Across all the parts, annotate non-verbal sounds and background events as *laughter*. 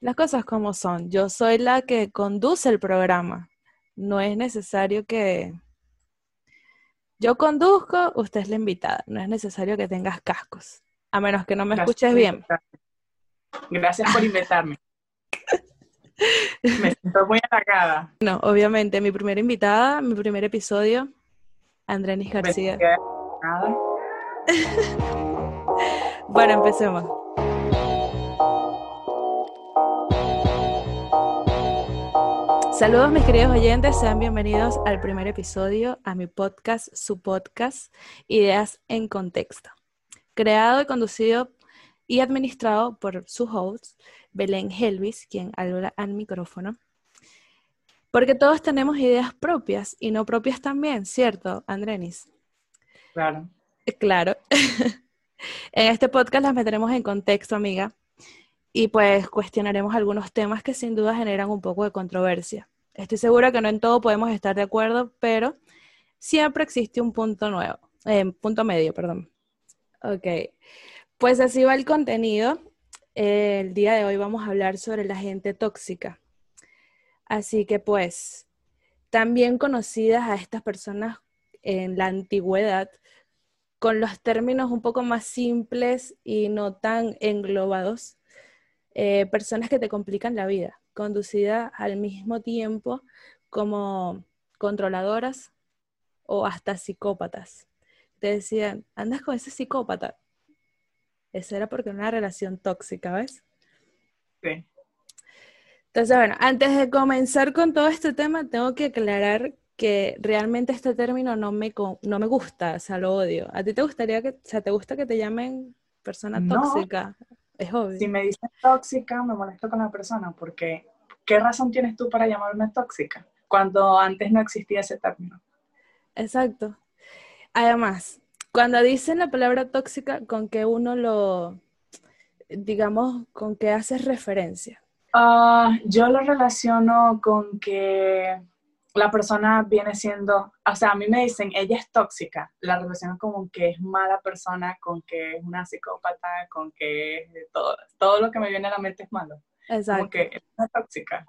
Las cosas como son. Yo soy la que conduce el programa. No es necesario que... Yo conduzco, usted es la invitada. No es necesario que tengas cascos. A menos que no me escuches bien. Gracias por invitarme. *laughs* me siento muy halagada. No, obviamente, mi primera invitada, mi primer episodio, Andrenis García. *laughs* bueno, empecemos. Saludos mis queridos oyentes, sean bienvenidos al primer episodio, a mi podcast, su podcast, Ideas en Contexto, creado y conducido y administrado por su host, Belén Helvis, quien habla al micrófono. Porque todos tenemos ideas propias y no propias también, ¿cierto, Andrenis? Claro. Eh, claro. *laughs* en este podcast las meteremos en contexto, amiga, y pues cuestionaremos algunos temas que sin duda generan un poco de controversia. Estoy segura que no en todo podemos estar de acuerdo, pero siempre existe un punto nuevo, eh, punto medio, perdón. Ok, pues así va el contenido. el día de hoy vamos a hablar sobre la gente tóxica. Así que pues, también conocidas a estas personas en la antigüedad con los términos un poco más simples y no tan englobados, eh, personas que te complican la vida, conducidas al mismo tiempo como controladoras o hasta psicópatas. Te decían, andas con ese psicópata. Eso era porque era una relación tóxica, ¿ves? Sí. Entonces, bueno, antes de comenzar con todo este tema, tengo que aclarar que realmente este término no me, no me gusta, o sea, lo odio. ¿A ti te gustaría que, o sea, te gusta que te llamen persona tóxica? Es obvio. Si me dicen tóxica, me molesto con la persona, porque ¿qué razón tienes tú para llamarme tóxica? Cuando antes no existía ese término. Exacto. Además, cuando dicen la palabra tóxica, ¿con qué uno lo, digamos, con qué haces referencia? Ah, yo lo relaciono con que la persona viene siendo, o sea, a mí me dicen, ella es tóxica, la relación como que es mala persona, con que es una psicópata, con que es todo, todo lo que me viene a la mente es malo. Exacto. Como que es una tóxica.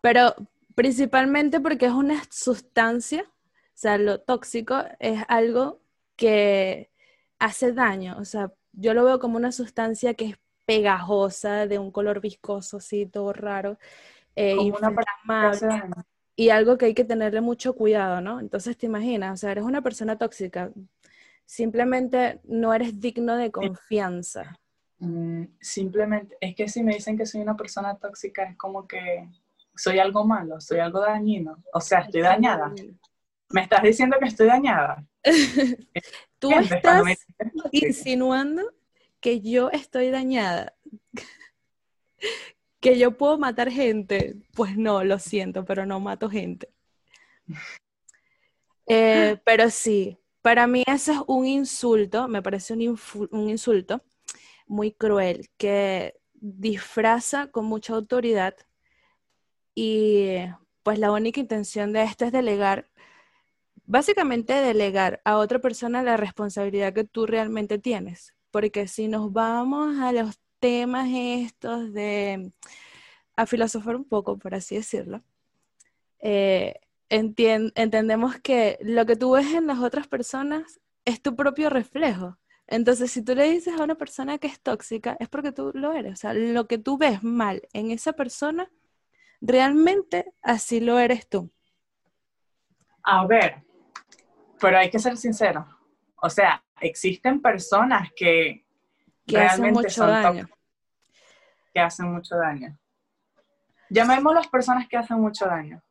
Pero principalmente porque es una sustancia, o sea, lo tóxico es algo que hace daño, o sea, yo lo veo como una sustancia que es pegajosa, de un color viscoso, así, todo raro, eh, como una y algo que hay que tenerle mucho cuidado, ¿no? Entonces te imaginas, o sea, eres una persona tóxica, simplemente no eres digno de confianza. Mm, simplemente, es que si me dicen que soy una persona tóxica, es como que soy algo malo, soy algo dañino, o sea, estoy dañada. ¿Me estás diciendo que estoy dañada? *laughs* Tú estás *laughs* insinuando que yo estoy dañada que yo puedo matar gente, pues no, lo siento, pero no mato gente. Eh, *gasps* pero sí, para mí eso es un insulto, me parece un, un insulto muy cruel, que disfraza con mucha autoridad y pues la única intención de esto es delegar, básicamente delegar a otra persona la responsabilidad que tú realmente tienes. Porque si nos vamos a los temas estos de, a filosofar un poco, por así decirlo, eh, entendemos que lo que tú ves en las otras personas es tu propio reflejo. Entonces, si tú le dices a una persona que es tóxica, es porque tú lo eres. O sea, lo que tú ves mal en esa persona, realmente así lo eres tú. A ver, pero hay que ser sincero. O sea, existen personas que que hacen mucho daño. Que hacen mucho daño. Llamemos las personas que hacen mucho daño.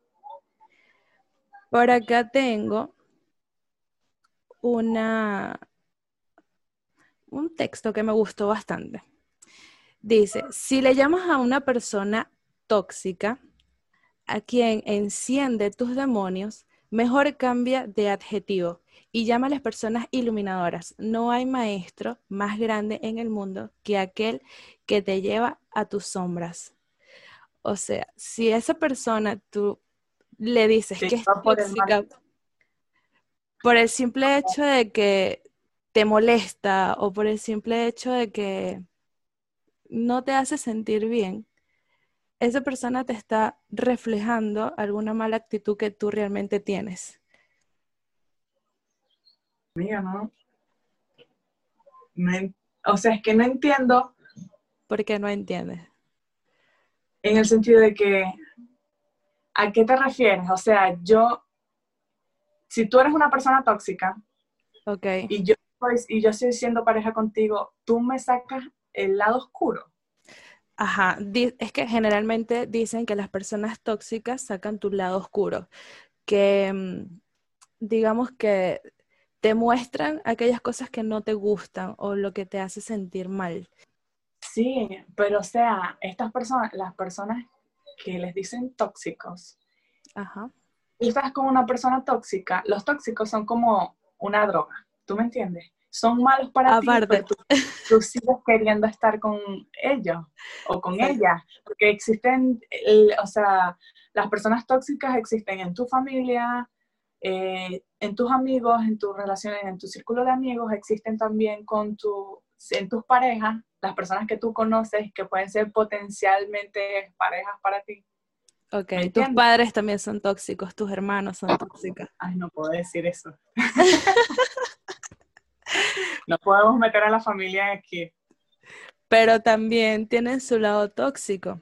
Por acá tengo una un texto que me gustó bastante. Dice, si le llamas a una persona tóxica, a quien enciende tus demonios, mejor cambia de adjetivo y llama a las personas iluminadoras. No hay maestro más grande en el mundo que aquel que te lleva a tus sombras. O sea, si esa persona tú le dices que es tóxica por el simple hecho de que te molesta o por el simple hecho de que no te hace sentir bien, esa persona te está reflejando alguna mala actitud que tú realmente tienes. Mira, ¿no? o sea, es que no entiendo. ¿Por qué no entiendes? En el sentido de que, ¿a qué te refieres? O sea, yo, si tú eres una persona tóxica, okay. y, yo, y yo estoy siendo pareja contigo, tú me sacas el lado oscuro. Ajá, es que generalmente dicen que las personas tóxicas sacan tu lado oscuro, que mm, digamos que te muestran aquellas cosas que no te gustan o lo que te hace sentir mal. Sí, pero o sea, estas personas, las personas que les dicen tóxicos, Ajá. y estás con una persona tóxica, los tóxicos son como una droga, ¿tú me entiendes? Son malos para ti, pero tú, sigues queriendo estar con ellos o con ella, porque existen, o sea, las personas tóxicas existen en tu familia, eh, en tus amigos, en tus relaciones, en tu círculo de amigos, existen también con tu, en tus parejas, las personas que tú conoces que pueden ser potencialmente parejas para ti. Ok, tus padres también son tóxicos, tus hermanos son tóxicos. *laughs* Ay, no puedo decir eso. *laughs* no podemos meter a la familia aquí. Pero también tienen su lado tóxico.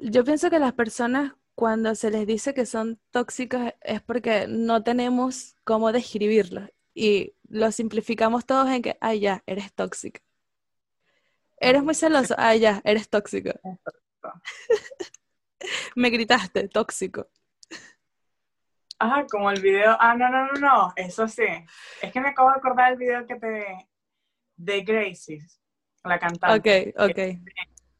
Yo pienso que las personas cuando se les dice que son tóxicas es porque no tenemos cómo describirlo y lo simplificamos todos en que, ay, ya, eres tóxica. Eres muy celoso, ay, ya, eres tóxico. *laughs* Me gritaste, tóxico. Ajá, como el video, ah, no, no, no, no, eso sí. Es que me acabo de acordar el video que te, de Gracie, la cantante. Ok, ok.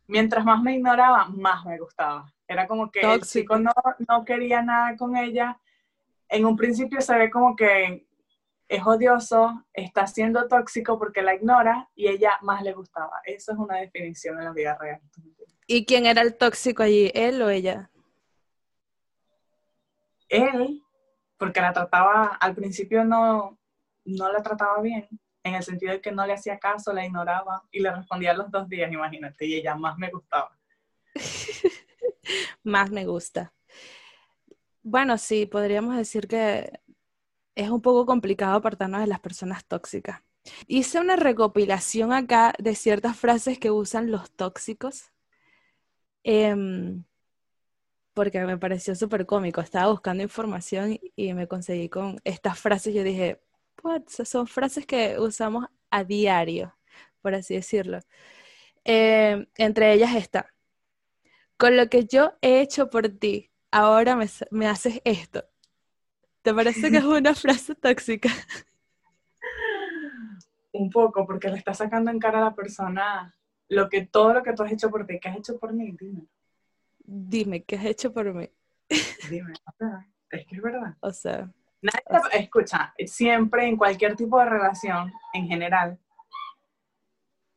Mientras más me ignoraba, más me gustaba. Era como que el chico no, no quería nada con ella. En un principio se ve como que es odioso, está siendo tóxico porque la ignora y ella más le gustaba. Eso es una definición en la vida real. ¿Y quién era el tóxico allí, él o ella? Él, porque la trataba, al principio no, no la trataba bien, en el sentido de que no le hacía caso, la ignoraba y le respondía los dos días, imagínate, y ella más me gustaba. *laughs* *laughs* más me gusta. Bueno, sí, podríamos decir que es un poco complicado apartarnos de las personas tóxicas. Hice una recopilación acá de ciertas frases que usan los tóxicos, em, porque me pareció súper cómico. Estaba buscando información y me conseguí con estas frases. Yo dije, son frases que usamos a diario, por así decirlo. Em, entre ellas está, con lo que yo he hecho por ti, ahora me, haces esto. ¿Te parece que es *laughs* una frase tóxica? Un poco, porque le está sacando en cara a la persona lo que todo lo que tú has hecho por ti, ¿qué has hecho por mí? Dime. Dime, ¿qué has hecho por mí? Dime, es que es verdad. O sea. escucha, siempre en cualquier tipo de relación, en general,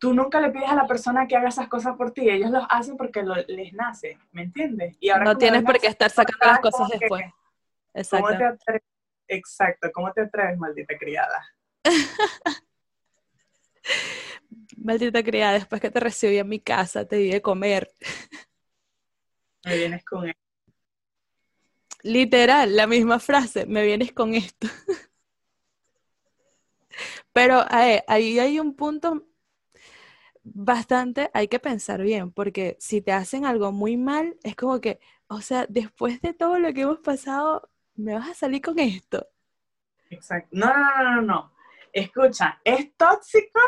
tú nunca le pides a la persona que haga esas cosas por ti, ellos los hacen porque les nace, ¿me entiendes? Y ahora no tienes por qué estar sacando las cosas después. Exacto. ¿cómo te Exacto, ¿cómo te atreves, maldita criada? *laughs* maldita criada, después que te recibí en mi casa, te di de comer. Me vienes con esto. Literal, la misma frase, me vienes con esto. *laughs* Pero ahí hay un punto bastante hay que pensar bien, porque si te hacen algo muy mal, es como que, o sea, después de todo lo que hemos pasado, ¿me vas a salir con esto? Exacto. No, no, no, no, no. Escucha, es tóxico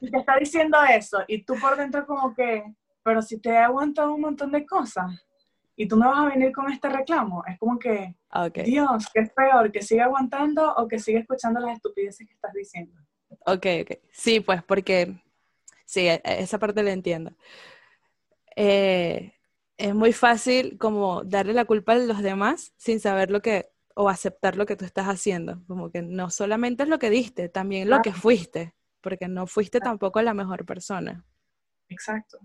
y te está diciendo eso, y tú por dentro como que, pero si te he aguantado un montón de cosas y tú me vas a venir con este reclamo, es como que, Dios, ¿qué es peor? ¿Que siga aguantando o que siga escuchando las estupideces que estás diciendo? Ok, ok. Sí, pues porque Sí, e, e, esa parte la entiendo. Eh, es muy fácil como darle la culpa a los demás sin saber lo que, o aceptar lo que tú estás haciendo. Como que no solamente es lo que diste, también lo que fuiste, porque no fuiste tampoco la mejor persona. Exacto.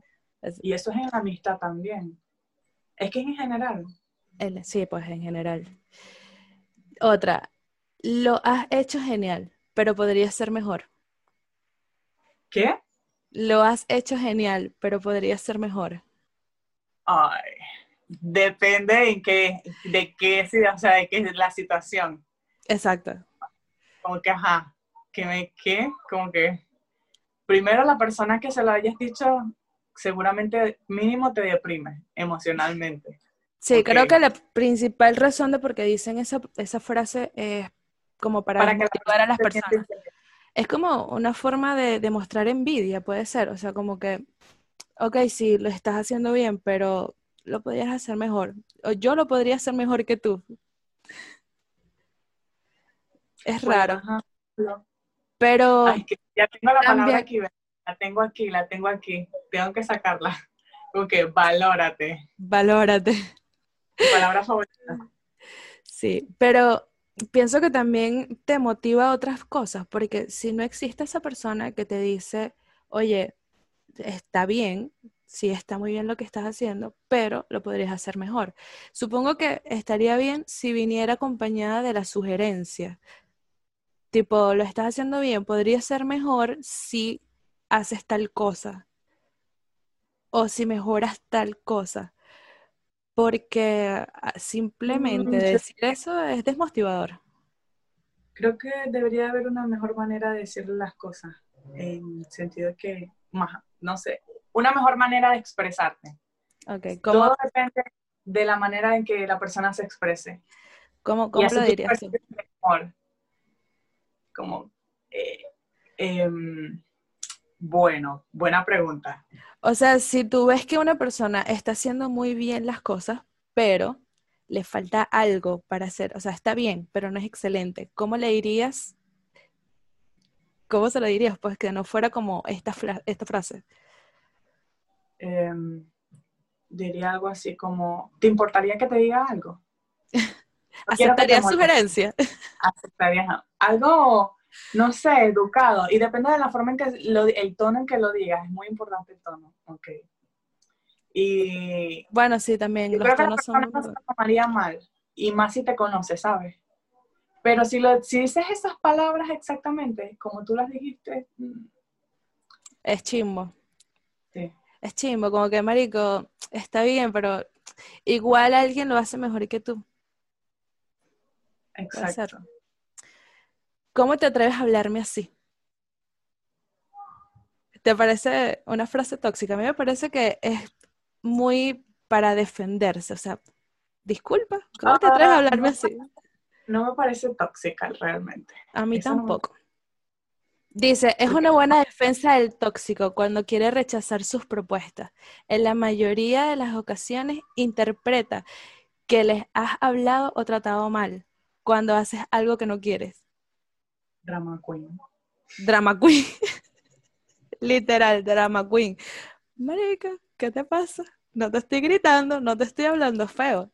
y eso es en la amistad también. Es que en general. sí, pues en general. Otra, lo has hecho genial, pero podría ser mejor. ¿Qué? Lo has hecho genial, pero podría ser mejor. Ay, depende en qué, de qué, o sea, de qué es la situación. Exacto. Como que, ajá, que me, ¿qué? Como que, primero la persona que se lo hayas dicho, seguramente mínimo te deprime emocionalmente. Sí, creo que la principal razón de por qué dicen esa, esa frase es como para, para motivar a las personas. Es como una forma de demostrar envidia, puede ser. O sea, como que, ok, sí, lo estás haciendo bien, pero lo podrías hacer mejor. O yo lo podría hacer mejor que tú. Es raro. Pero. ya tengo la palabra aquí, la tengo aquí, la tengo aquí. Tengo que sacarla. *laughs* Ok, valórate. Valórate. palabra favorita. Sí, pero pienso que también te motiva otras cosas, porque si no existe esa persona que te dice, oye, está bien, sí está muy bien lo que estás haciendo, pero lo podrías hacer mejor. Supongo que estaría bien si viniera acompañada de la sugerencia. Tipo, lo estás haciendo bien, podría ser mejor si haces tal cosa o si mejoras tal cosa porque ah, simplemente mm, decir eso es desmotivador. Creo que debería haber una mejor manera de decir las cosas, en el sentido de que, no sé, una mejor manera de expresarte. Okay, ¿cómo? Todo depende de la manera en que la persona se exprese. ¿Cómo, cómo lo dirías Mejor. Como, eh, em, bueno, buena pregunta. O sea, si tú ves que una persona está haciendo muy bien las cosas, pero le falta algo para hacer, o sea, está bien, pero no es excelente, ¿cómo le dirías? ¿Cómo se lo dirías? Pues que no fuera como esta, esta frase. Em, diría algo así como, ¿te importaría que te diga algo? *laughs* ¿Aceptaría sugerencia? Aceptaría algo no sé, educado. Y depende de la forma en que, el tono en que lo digas, es muy importante el tono. Ok. Y. Bueno, sí, también. Yo creo que la persona no se tomaría mal. Y más si te conoce, ¿sabes? Pero si, lo, si dices esas palabras exactamente, como tú las dijiste. Mm. Es chimbo. Sí. Es chimbo, como que, marico, está bien, pero igual alguien lo hace mejor que tú. Exacto. ¿Cómo te atreves a hablarme así? ¿Te parece una frase tóxica? A mí me parece que es muy para defenderse. O sea, disculpa, ¿cómo te atreves a ah, hablarme así? No me parece tóxica realmente. A mí tampoco. Dice, es una buena defensa del tóxico cuando quiere rechazar sus propuestas. En la mayoría de las ocasiones interpreta que les has hablado o tratado mal cuando haces algo que no quieres. Drama queen. Drama queen. *laughs* Literal, drama queen. Marica, ¿qué te pasa? No te estoy gritando, no te estoy hablando feo.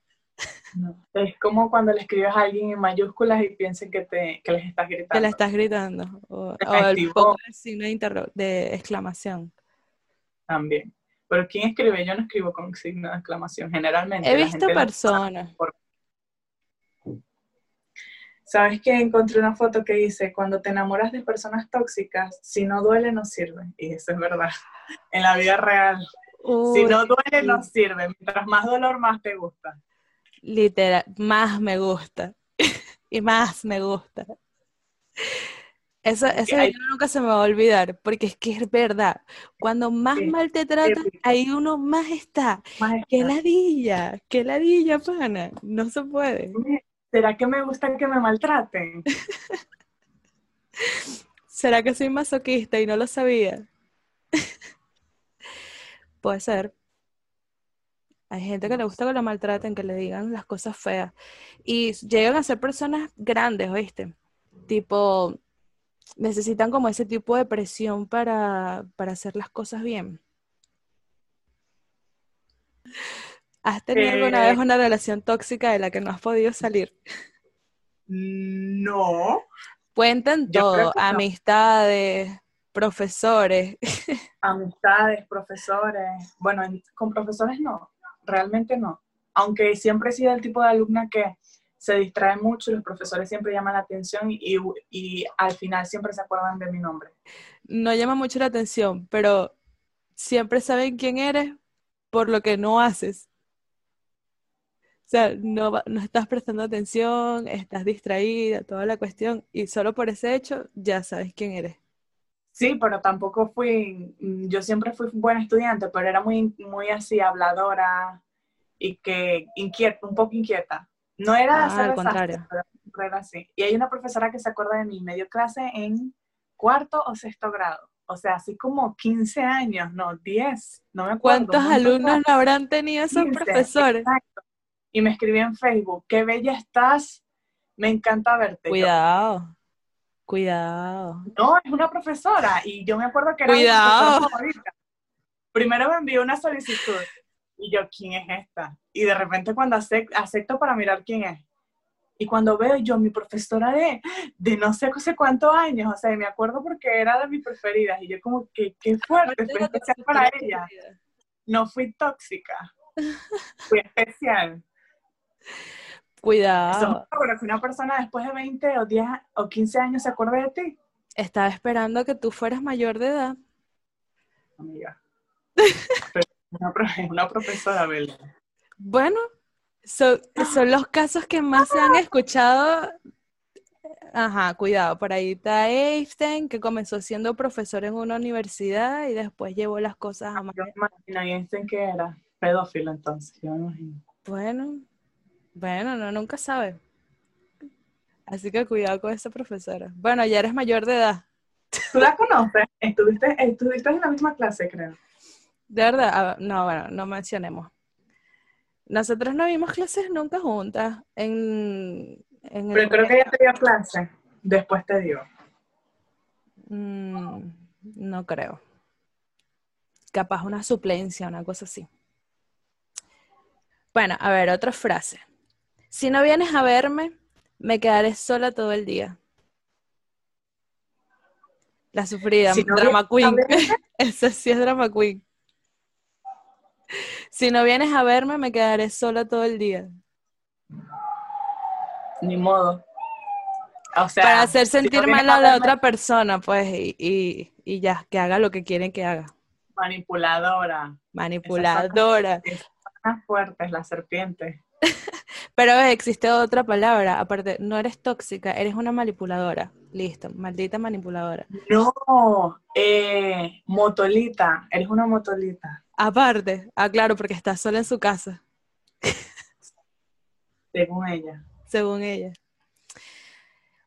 es como cuando le escribes a alguien en mayúsculas y piensen que, te, que les estás gritando. Que le estás gritando. O, el poco signo de, de exclamación. También. Pero ¿quién escribe? Yo no escribo con signo de exclamación, generalmente. He visto personas. ¿Sabes que encontré una foto que dice, cuando te enamoras de personas tóxicas, si no duele, no sirve? Y eso es verdad, *laughs* en la vida real. si no duele, no sirve. Mientras más dolor, más te gusta. Literal, más me gusta. *laughs* y más me gusta. Eso, eso nunca se me va a olvidar, porque es que es verdad. Cuando más mal te tratan, ahí uno más está. Más ¡Qué ladilla! ¡Qué ladilla, pana! No se puede. ¿Será que me gusta que me maltraten? *laughs* ¿Será que soy masoquista y no lo sabía? *laughs* Puede ser. Hay gente que le gusta que lo maltraten, que le digan las cosas feas. Y llegan a ser personas grandes, ¿oíste? Tipo, necesitan como ese tipo de presión para, para hacer las cosas bien. ¿Has tenido alguna vez eh, una relación tóxica de la que no has podido salir? No. Cuentan todo, amistades, profesores. *laughs* Amistades, profesores. Bueno, con profesores no, realmente no. Aunque siempre he sido el tipo de alumna que se distrae mucho, los profesores siempre llaman la atención y, y al final siempre se acuerdan de mi nombre. No llama mucho la atención, pero siempre saben quién eres por lo que no haces. O sea, no, no estás prestando atención, estás distraída, toda la cuestión, y solo por ese hecho ya sabes quién eres. Sí, pero tampoco fui, mm, yo siempre fui buena estudiante, pero era muy, muy así, habladora y que inquieta, un poco inquieta. No era ah, al contrario. Pero era así. Y hay una profesora que se acuerda de mí, medio clase en cuarto o sexto grado. O sea, así como 15 años, no, 10, no me acuerdo. ¿Cuántos alumnos no habrán tenido esos profesores? Exacto. Y me escribí en Facebook, qué bella estás, me encanta verte. Cuidado. Cuidado. No, es una profesora y yo me acuerdo que era Cuidado. favorita. Primero me envió una solicitud y yo, ¿quién es esta? Y de repente cuando acepto, para mirar quién es. Y cuando veo yo, mi profesora de, de no sé, sé cuántos años, o sea, me acuerdo porque era de mis preferidas. Y yo como, que qué fuerte, fue especial para ella. No fui tóxica, fui especial. Cuidado. Pero que una persona después de 20 o 10 o 15 años se acuerde de ti. Estaba esperando que tú fueras mayor de edad. Amiga. una, profesora, ¿verdad? Bueno, son los casos que más se han escuchado. Ajá, cuidado, por ahí está Einstein, que comenzó siendo profesor en una universidad y después llevó las cosas a más. Yo me imagino, Einstein que era pedófilo entonces, yo me imagino. Bueno, bueno, no, nunca sabe. Así que cuidado con esa profesora. Bueno, ya eres mayor de edad. ¿Tú la conoces? Estuviste, estuviste en la misma clase, creo. De verdad, ah, no, bueno, no mencionemos. Nosotros no vimos clases nunca juntas. En, Pero creo que ella te dio clase. Después te dio. Mm, no creo. Capaz una suplencia, una cosa así. Bueno, a ver, otra frase. Si no vienes a verme, me quedaré sola todo el día. La sufrida, drama queen. *laughs* Esa sí es drama queen. Si no vienes a verme, me quedaré sola todo el día. Ni modo. O sea, Para hacer sentir mal a la otra persona, pues, y, y, ya, que haga lo que quieren que haga. Manipuladora. Manipuladora. Más fuerte es la serpiente. *laughs* Pero existe otra palabra, aparte, no eres tóxica, eres una manipuladora. Listo, maldita manipuladora. No, eh, motolita, eres una motolita. Aparte, ah, claro, porque está sola en su casa. Según ella. Según ella.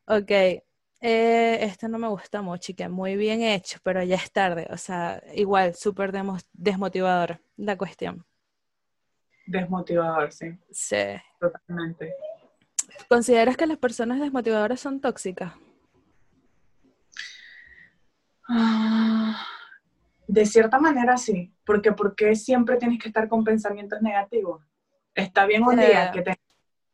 Ok, eh, esto no me gusta mucho, que muy bien hecho, pero ya es tarde. O sea, igual, súper desmotivador la cuestión. Desmotivador, sí. Sí. Totalmente. ¿Consideras que las personas desmotivadoras son tóxicas? Ah, de cierta manera sí, porque porque siempre tienes que estar con pensamientos negativos. Está bien un día que te,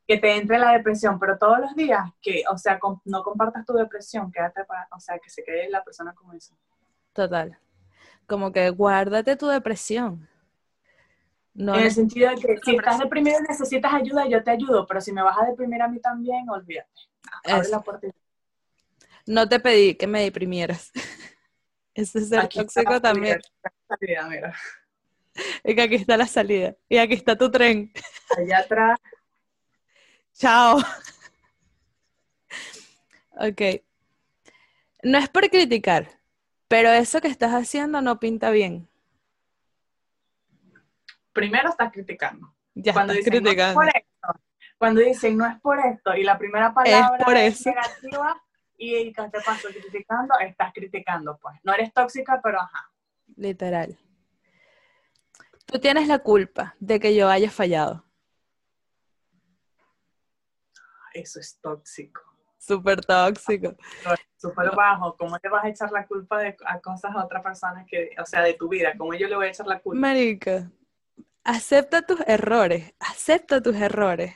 que te entre la depresión, pero todos los días que, o sea, no compartas tu depresión, quédate para, o sea, que se quede la persona con eso. Total. Como que guárdate tu depresión en el sentido de que si estás deprimido y necesitas ayuda, yo te ayudo, pero si me vas a deprimir a mí también, olvídate. Abre la puerta. No te pedí que me deprimieras. *laughs* Ese es el tóxico también. Salida, mira. Es que aquí está la salida. Y aquí está tu tren. Allá atrás. *laughs* Chao. *laughs* Ok. No es por criticar, pero eso que estás haciendo no pinta bien primero estás criticando. Ya cuando estás dicen, criticando. No es por esto, cuando dicen no es por esto y la primera palabra es, por eso. negativa y ¿qué te pasó criticando? Estás criticando, pues. No eres tóxica, pero ajá. Literal. Tú tienes la culpa de que yo haya fallado. Eso es tóxico. Súper tóxico. Súper bajo. ¿Cómo te vas a echar la culpa de, a cosas a otras personas que, o sea, de tu vida? ¿Cómo yo le voy a echar la culpa? Marica, acepta tus errores, acepta tus errores.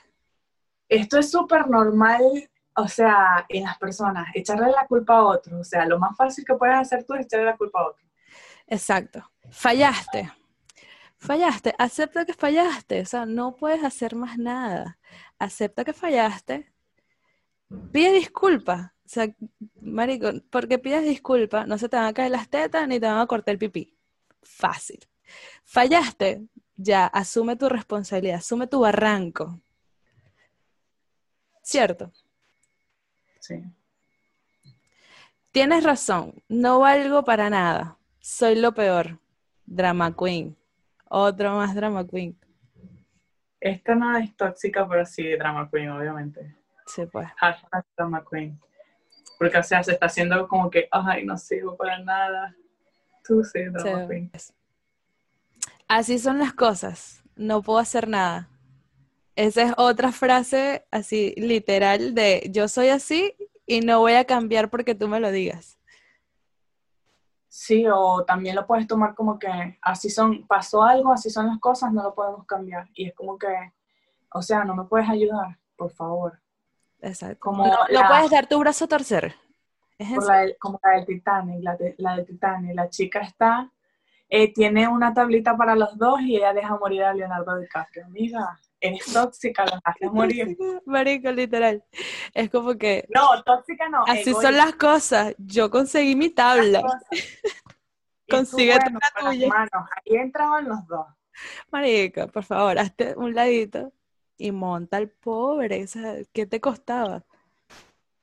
Esto es súper normal, o sea, en las personas, echarle la culpa a otro. O sea, lo más fácil que puedes hacer tú es echarle la culpa a otro. Exacto. Fallaste. Fallaste. Acepta que fallaste. O sea, no puedes hacer más nada. Acepta que fallaste. Pide disculpas. O sea, marico, porque pides disculpas, no se te van a caer las tetas ni te van a cortar el pipí. Fácil. Fallaste, Ya, asume tu responsabilidad, asume tu barranco. ¿Cierto? Sí. Tienes razón, no valgo para nada. Soy lo peor. Drama queen. Otro más drama queen. Esta no es tóxica, pero sí drama queen, obviamente. Sí, pues. Hashtag drama queen. Porque, o sea, se está haciendo como que, ay, no sirvo para nada. Tú sí, drama Sí. queen. Así son las cosas. No puedo hacer nada. Esa es otra frase así literal de yo soy así y no voy a cambiar porque tú me lo digas. Sí, o también lo puedes tomar como que así son, pasó algo, así son las cosas, no lo podemos cambiar. Y es como que, o sea, no me puedes ayudar, por favor. Exacto. Como no, no la- puedes dar tu brazo a torcer. Es la del- como la del Titanic, la, de- la del Titanic. La chica está, eh, tiene una tablita para los dos y ella deja morir a Leonardo DiCaprio. Amiga, eres tóxica, la dejaste morir. *laughs* Marico, literal. Es como que No, tóxica no. así son las cosas. Yo conseguí mi tabla. *laughs* Y tú, bueno, la tuya. manos, Ahí entraban los dos. Marica, por favor, hazte un ladito y monta al pobre. O sea, ¿qué te costaba?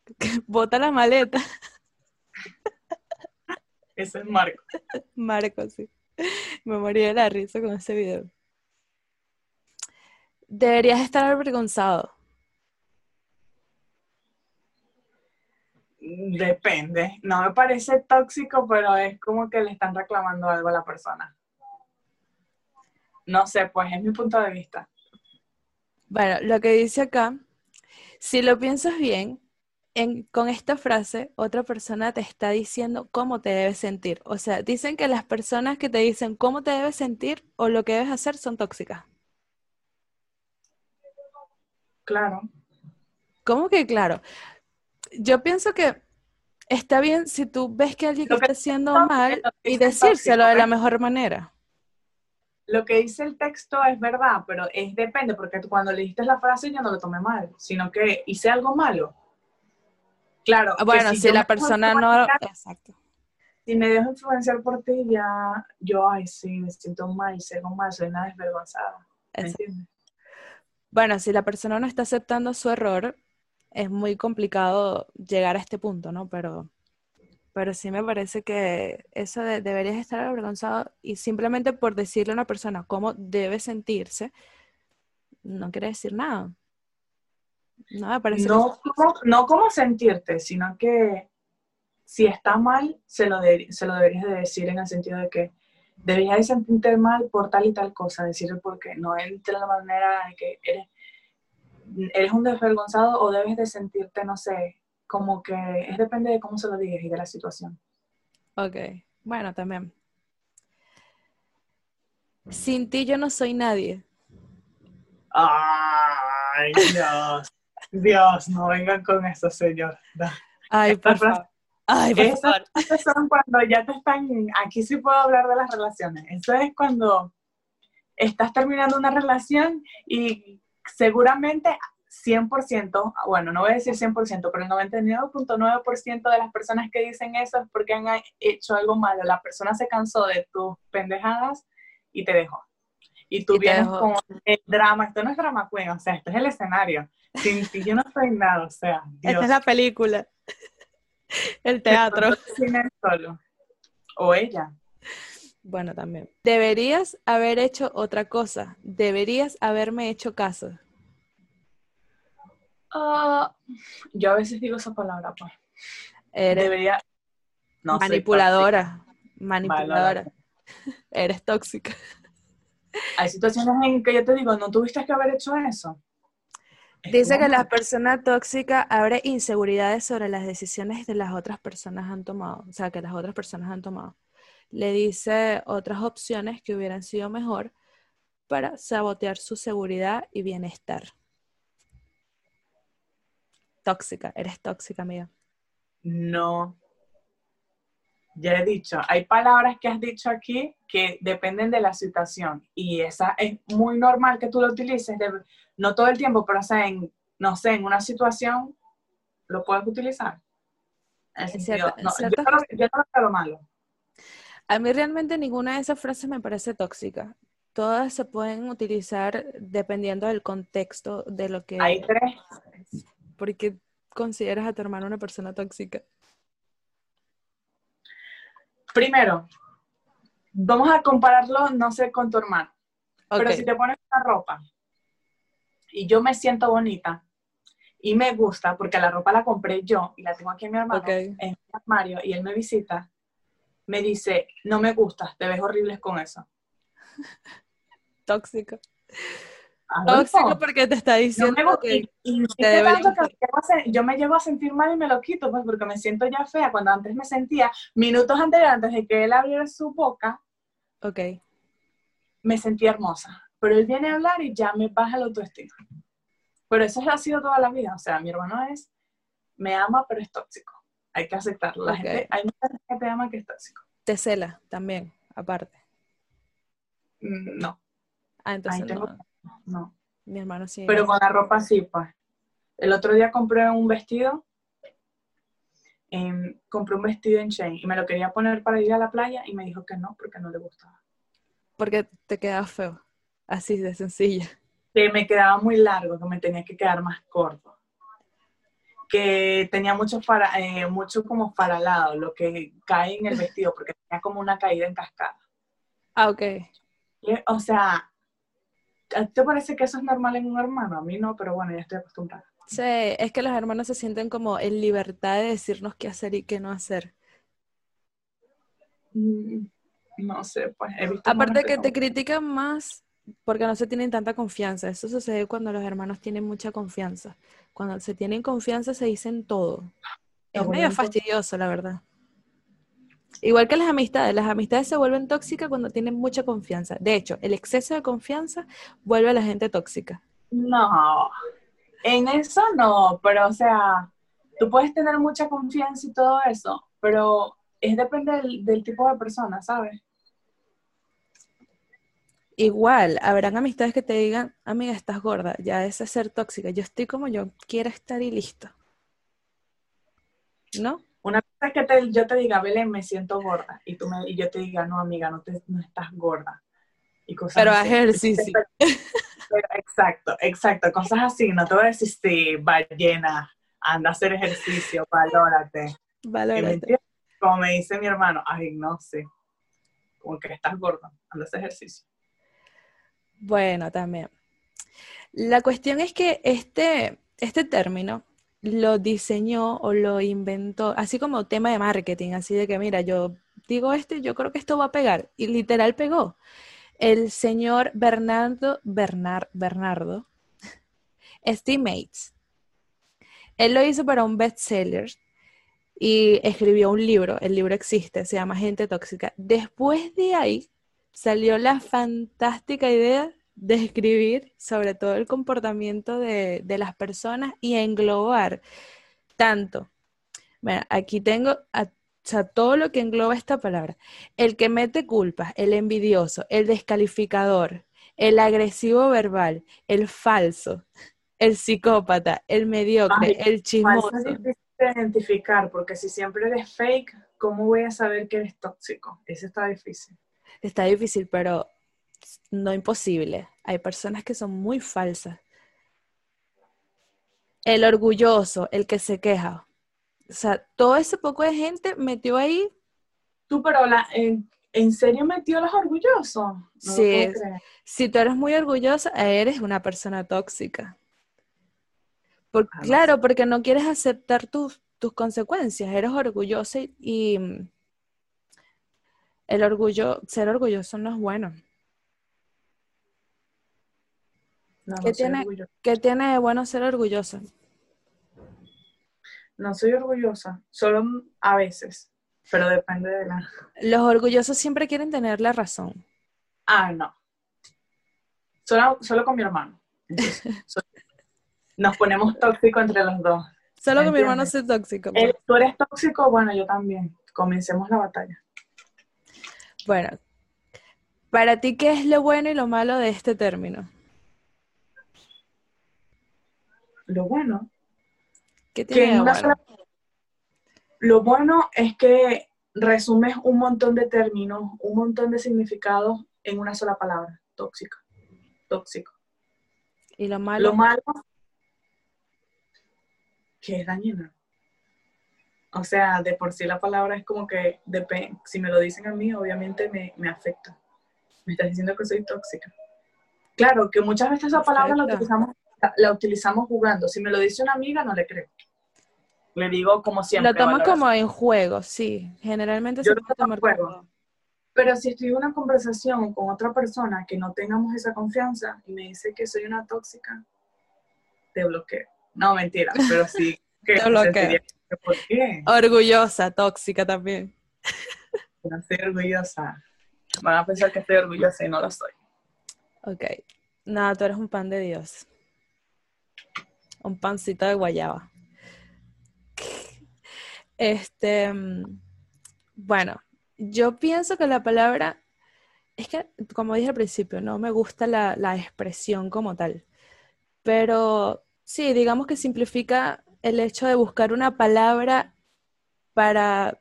*laughs* Bota la maleta, Ese es Marco. Marco, sí. *laughs* Me morí de la risa con ese video. Deberías estar avergonzado. Depende. No me parece tóxico, pero es como que le están reclamando algo a la persona. No sé, pues es mi punto de vista. Bueno, lo que dice acá, si lo piensas bien, en- con esta frase, otra persona te está diciendo cómo te debes sentir. O sea, dicen que las personas que te dicen cómo te debes sentir o lo que debes hacer son tóxicas. Claro. ¿Cómo que claro? Yo pienso que está bien si tú ves que alguien está haciendo mal y decírselo de la mejor manera. Lo que dice el texto es verdad, pero es depende, porque cuando leíste la frase yo no lo tomé mal, sino que hice algo malo. Claro. Ah, Bueno, si la persona no... Exacto. Si me dejo influenciar por ti, ya yo, ay, sí, me siento mal, algo mal, soy una desvergonzada. ¿Me Exacto. entiendes? Bueno, si la persona no está aceptando su error, es muy complicado llegar a este punto, ¿no? Pero, pero sí me parece que eso de deberías estar avergonzado y simplemente por decirle a una persona cómo debe sentirse, no quiere decir nada. No parece que No como, no como sentirte, sino que si está mal, se lo, de- se lo deberías de decir en el sentido de que deberías de sentirte mal por tal y tal cosa, decir el por qué, no es de la manera de que eres, eres un desvergonzado o debes de sentirte, no sé, como que es depende de cómo se lo digas y de la situación. Ok, bueno, también. Sin ti yo no soy nadie. Ay, Dios, Dios, no vengan con eso, señor. Ay, por favor. Ay, por favor. son cuando ya te están, aquí sí puedo hablar de las relaciones, eso es cuando estás terminando una relación y seguramente 100%, bueno, no voy a decir 100%, pero el 99.9% de las personas que dicen eso es porque han hecho algo malo, la persona se cansó de tus pendejadas y te dejó. Y tú Y vienes con el drama, esto no es drama queen, o sea, esto es el escenario. Sin ti yo no soy nada, o sea, Dios. *laughs* Esta es la película. *laughs* El teatro. Cine solo. O ella. Bueno, también. Deberías haber hecho otra cosa. Deberías haberme hecho caso. Ah, yo a veces digo esa palabra, pues. Eres Debería. No, manipuladora. Manipuladora. *laughs* Eres tóxica. Hay situaciones en que yo te digo, no tuviste que haber hecho eso. Es Dice que la persona tóxica abre inseguridades sobre las decisiones que las otras personas han tomado, o sea, que las otras personas han tomado. Le dice otras opciones que hubieran sido mejor para sabotear su seguridad y bienestar. Tóxica, eres tóxica, amiga. No. Ya he dicho, hay palabras que has dicho aquí que dependen de la situación y esa es muy normal que tú lo utilices, de- no todo el tiempo, pero o sea, en, no sé, en una situación lo puedes utilizar. En sentido- cierta- yo, no, lo- yo no lo veo malo. A mí realmente ninguna de esas frases me parece tóxica. todas se pueden utilizar dependiendo del contexto de lo que... Hay tres. ¿Por qué consideras a tu hermano una persona tóxica? Primero, vamos a compararlo, no sé, con tu hermano. Pero si te pones una ropa y yo me siento bonita y me gusta, porque la ropa la compré yo y la tengo aquí en mi armario, Ok. en mi armario y él me visita, me dice, no me gustas, te ves horrible con eso. *laughs* tóxico. Tóxico porque te está yo diciendo me, gu- que y- y insiste debería tanto que me se- yo me llevo a sentir mal y me lo quito, pues porque me siento ya fea. Cuando antes me sentía, minutos antes, antes de que él abriera su boca, Ok, me sentía hermosa. Pero él viene a hablar y ya me baja la autoestima. Pero eso ha sido toda la vida. O sea, mi hermano es, me ama, pero es tóxico. Hay que aceptarlo. La gente, hay mucha gente que te ama que es tóxico. te cela también, aparte. Mm, No, Ah, entonces Ahí tengo- no, mi hermano sí. Pero con la ropa sí, pues. El otro día compré un vestido. em, compré un vestido en Shein y me lo quería poner para ir a la playa y me dijo que no, porque no le gustaba. Porque te queda feo. Así de sencilla. que me quedaba muy largo, que me tenía que quedar más corto. Que tenía mucho, fara- eh, mucho como faralado, lo que cae en el vestido, porque tenía como una caída en cascada. Ah, ok. Y, o sea, ¿a ti te parece que eso es normal en un hermano? A mí no, pero bueno, ya estoy acostumbrada. Sí, es que los hermanos se sienten como en libertad de decirnos qué hacer y qué no hacer. Mm, No sé, pues he visto... Aparte que te critican más porque no se tienen tanta confianza. Eso sucede cuando los hermanos tienen mucha confianza. Cuando se tienen confianza se dicen todo. Es medio fastidioso, la verdad. Igual que las amistades, las amistades se vuelven tóxicas cuando tienen mucha confianza. De hecho, el exceso de confianza vuelve a la gente tóxica. No, en eso no, pero o sea, tú puedes tener mucha confianza y todo eso, pero es depende del, del tipo de persona, ¿sabes? Igual, habrán amistades que te digan, amiga, estás gorda, ya es ser tóxica. Yo estoy como yo quiero estar y listo. ¿No? Una cosa es que te- yo te diga, Belén, me siento gorda, y, tú me, y yo te diga, no, amiga, no, te, no estás gorda. Y cosas Pero así. ejercicio. Pero- exacto, exacto, cosas así. No te voy a decir, sí, ballena, anda a hacer ejercicio, valórate. Me Valórate. Como me dice mi hermano, ay, no sé, como que estás gorda, anda a hacer ejercicio. Bueno, también. La cuestión es que este, este término lo diseñó o lo inventó, así como tema de marketing, así de que, mira, yo digo esto y yo creo que esto va a pegar. Y literal pegó. El señor Bernardo, Bernard, Bernardo, *laughs* Estimates. Él lo hizo para un bestseller y escribió un libro. El libro existe, se llama Gente Tóxica. Después de ahí salió la fantástica idea de escribir sobre todo el comportamiento de, de las personas y englobar tanto. Mira, aquí tengo a- o sea, todo lo que engloba esta palabra. El que mete culpas, el envidioso, el descalificador, el agresivo verbal, el falso, el psicópata, el mediocre, Ay, el Falso chismoso. es difícil de identificar, porque si siempre eres fake, ¿cómo voy a saber que eres tóxico? Eso está difícil. Está difícil, pero no imposible. Hay personas que son muy falsas. El orgulloso, el que se queja. O sea, todo ese poco de gente metió ahí. Tú, pero la, en, ¿en serio metió los orgullosos? No Sí. Si tú eres muy orgullosa, eres una persona tóxica. Por- Ah, claro, porque no quieres aceptar tus, tus consecuencias. Eres orgullosa y, y, el orgullo, ser orgulloso no es bueno. No, ¿Qué no soy tiene? ¿Qué tiene de bueno ser orgullosa? No soy orgullosa, solo a veces, pero depende de la... Los orgullosos siempre quieren tener la razón. Ah, no. Solo, solo con mi hermano. Entonces, *laughs* nos ponemos tóxicos entre los dos. Solo que mi hermano sea tóxico. pues. Él- tú eres tóxico, bueno, yo también. Comencemos la batalla. Bueno, para ti, ¿qué es lo bueno y lo malo de este término? Lo bueno ¿Qué que tiene de sola- lo bueno es que resumes un montón de términos, un montón de significados en una sola palabra. tóxica, tóxico. ¿Y lo malo? Lo malo, que es dañina. O sea, de por sí la palabra es como que, depende, si me lo dicen a mí, obviamente me, me afecta. Me estás diciendo que soy tóxica. Claro, que muchas veces esa palabra la utilizamos, la, utilizamos jugando. Si me lo dice una amiga, no le creo. Le digo como siempre. Lo tomo valoración. como en juego, sí. Generalmente Yo se lo puede tomar en como juego. juego. Pero si estoy en una conversación con otra persona que no tengamos esa confianza y me dice que soy una tóxica, te bloqueo. No, mentira, *laughs* pero sí que Te bloqueo. ¿Por qué? Orgullosa, tóxica también. *laughs* No estoy orgullosa. Van a pensar que estoy orgullosa y no lo soy. Ok. Nada, tú eres un pan de Dios. Un pancito de guayaba. Este, bueno, yo pienso que la palabra, es que, como dije al principio, no me gusta la, la expresión como tal, pero sí, digamos que simplifica el hecho de buscar una palabra para,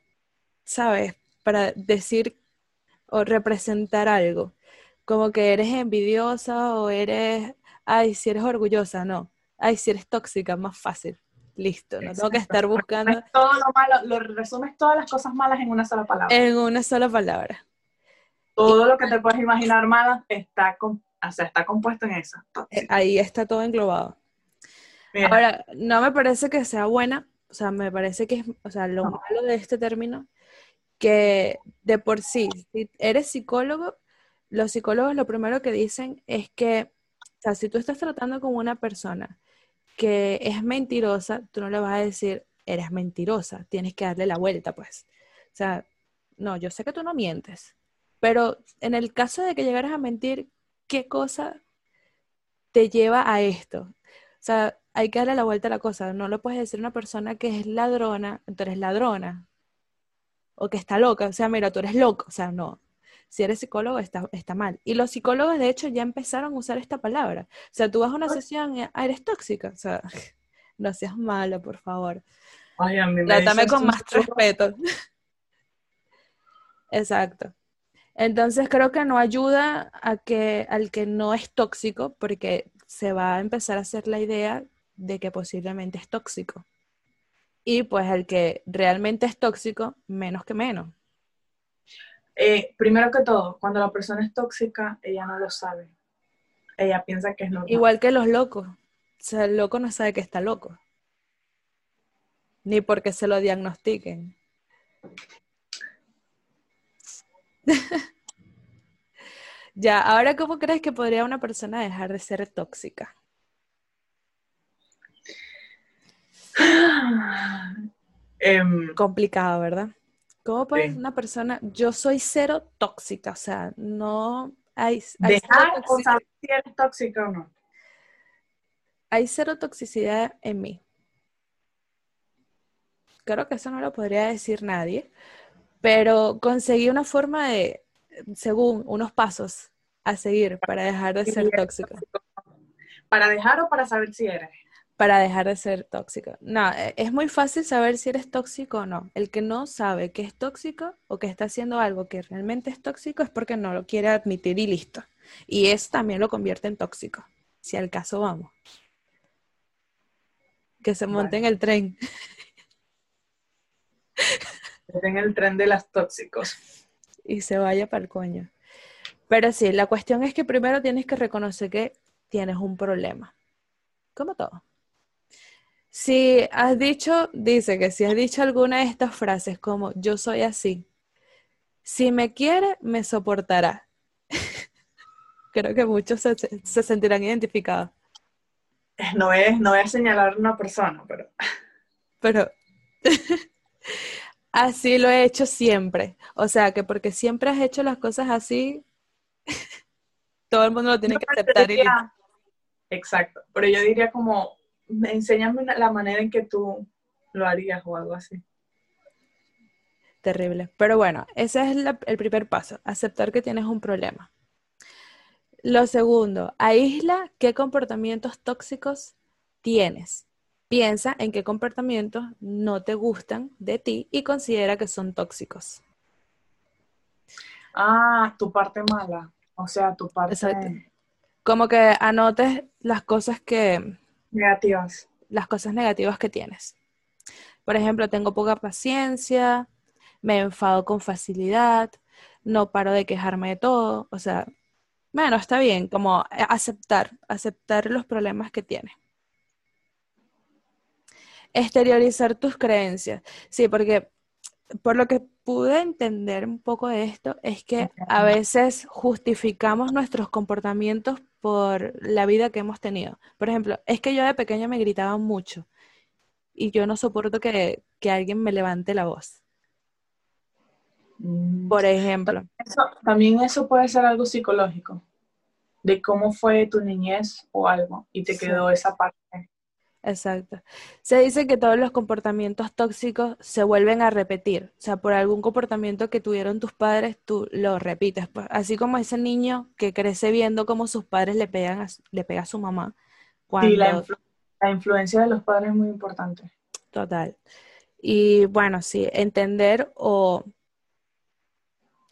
¿sabes? Para decir o representar algo. Como que eres envidiosa o eres, ay, si eres orgullosa, no. Ay, si eres tóxica, más fácil. Listo, no tengo que estar buscando Resumes todo lo malo, lo resumes todas las cosas malas en una sola palabra. en una sola palabra. todo lo que te puedes imaginar malas está, com- o sea, está compuesto en esa. Eh, Ahí está todo englobado. Mira, Ahora, no me parece que sea buena, o sea, me parece que es, o sea, lo No. malo de este término, que de por sí, si eres psicólogo, los psicólogos lo primero que dicen es que, o sea, si tú estás tratando con una persona que es mentirosa, tú no le vas a decir, eres mentirosa, tienes que darle la vuelta, pues. O sea, no, yo sé que tú no mientes, pero en el caso de que llegaras a mentir, ¿qué cosa te lleva a esto? O sea, hay que darle la vuelta a la cosa. No le puedes decir a una persona que es ladrona, tú eres ladrona. O que está loca. O sea, mira, tú eres loco. O sea, no. Si eres psicólogo, está, está mal. Y los psicólogos, de hecho, ya empezaron a usar esta palabra. O sea, tú vas a una sesión y ah, eres tóxica. O sea, *laughs* no seas malo, por favor. ay, a mí me Trátame con más respeto. *laughs* Exacto. Entonces creo que no ayuda a que al que no es tóxico, porque se va a empezar a hacer la idea de que posiblemente es tóxico. Y pues el que realmente es tóxico, menos que menos. Eh, primero que todo, cuando la persona es tóxica, ella no lo sabe. Ella piensa que es normal. Igual que los locos. O sea, el loco no sabe que está loco. Ni porque se lo diagnostiquen. *laughs* Ya, ahora, ¿cómo crees que podría una persona dejar de ser tóxica? *sighs* Em, Complicado, ¿verdad? ¿Cómo puede Sí. una persona, yo soy cero tóxica, o sea, no hay, hay dejar o saber si eres tóxica o no. hay cero toxicidad en mí. Creo que eso no lo podría decir nadie, pero conseguí una forma de, según unos pasos a seguir para dejar de ser tóxico. ¿Para dejar o para saber si eres? Para dejar de ser tóxico. No, e- es muy fácil saber si eres tóxico o no. El que no sabe que es tóxico o que está haciendo algo que realmente es tóxico es porque no lo quiere admitir y listo. Y eso también lo convierte en tóxico, si al caso vamos. Que se monte en el tren. En el tren de las tóxicos. y se vaya para el coño. Pero sí, la cuestión es que primero tienes que reconocer que tienes un problema. Como todo. Si has dicho, dice que si has dicho alguna de estas frases como yo soy así, si me quiere, me soportará. *laughs* Creo que muchos se, se sentirán identificados. No es, no es señalar a una persona, pero *laughs* Pero *laughs* así lo he hecho siempre. O sea, que porque siempre has hecho las cosas así, todo el mundo lo tiene que No, aceptar y Exacto, pero yo diría como, "Me- enséñame una- la manera en que tú lo harías o algo así. Terrible. Pero bueno, ese es la- el primer paso, aceptar que tienes un problema. Lo segundo, aísla qué comportamientos tóxicos tienes. Piensa en qué comportamientos no te gustan de ti y considera que son tóxicos. Ah, tu parte mala. O sea, tu parte Exacto. Como que anotes las cosas que, negativas. las cosas negativas que tienes. Por ejemplo, tengo poca paciencia, me enfado con facilidad, no paro de quejarme de todo. O sea, bueno, está bien, como aceptar, aceptar los problemas que tienes. Exteriorizar tus creencias. Sí, porque por lo que pude entender un poco de esto, es que a veces justificamos nuestros comportamientos por la vida que hemos tenido. Por ejemplo, es que yo de pequeña me gritaba mucho y yo no soporto que, que alguien me levante la voz. Mm. Por ejemplo. Eso- también eso puede ser algo psicológico, de cómo fue tu niñez o algo, y te Sí. quedó esa parte. Exacto. Se dice que todos los comportamientos tóxicos se vuelven a repetir. O sea, por algún comportamiento que tuvieron tus padres, tú lo repites. Pues, así como ese niño que crece viendo cómo sus padres le pegan a, su- le pega a su mamá. Sí, la, influ- la influencia de los padres es muy importante. total. Y bueno, sí, entender o